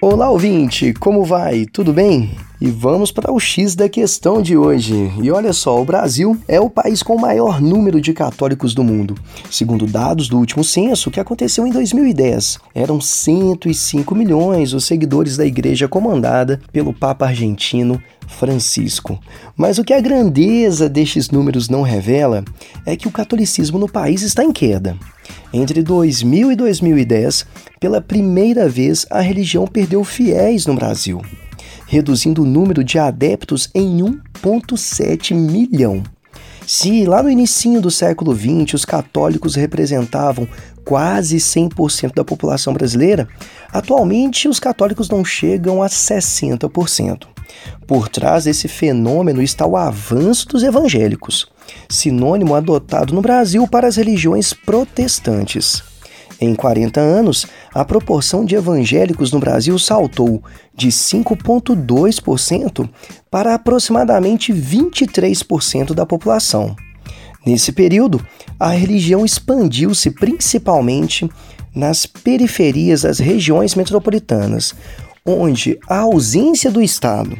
Olá, ouvinte, como vai? Tudo bem? E vamos para o X da questão de hoje. E olha só, o Brasil é o país com o maior número de católicos do mundo. Segundo dados do último censo, que aconteceu em 2010, eram 105 milhões os seguidores da igreja comandada pelo Papa argentino Francisco. Mas o que a grandeza destes números não revela é que o catolicismo no país está em queda. Entre 2000 e 2010, pela primeira vez, a religião perdeu fiéis no Brasil reduzindo o número de adeptos em 1,7 milhão. Se lá no início do século XX os católicos representavam quase 100% da população brasileira, atualmente os católicos não chegam a 60%. Por trás desse fenômeno está o avanço dos evangélicos, sinônimo adotado no Brasil para as religiões protestantes. Em 40 anos, a proporção de evangélicos no Brasil saltou de 5,2% para aproximadamente 23% da população. Nesse período, a religião expandiu-se principalmente nas periferias das regiões metropolitanas, onde a ausência do Estado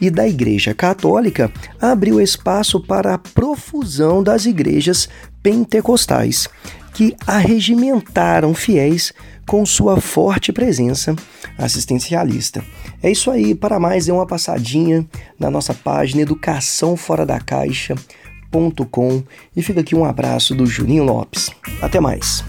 e da Igreja Católica abriu espaço para a profusão das igrejas pentecostais, que arregimentaram fiéis com sua forte presença assistencialista. É isso aí, para mais é uma passadinha na nossa página educaçãoforadacaixa.com e fica aqui um abraço do Juninho Lopes. Até mais.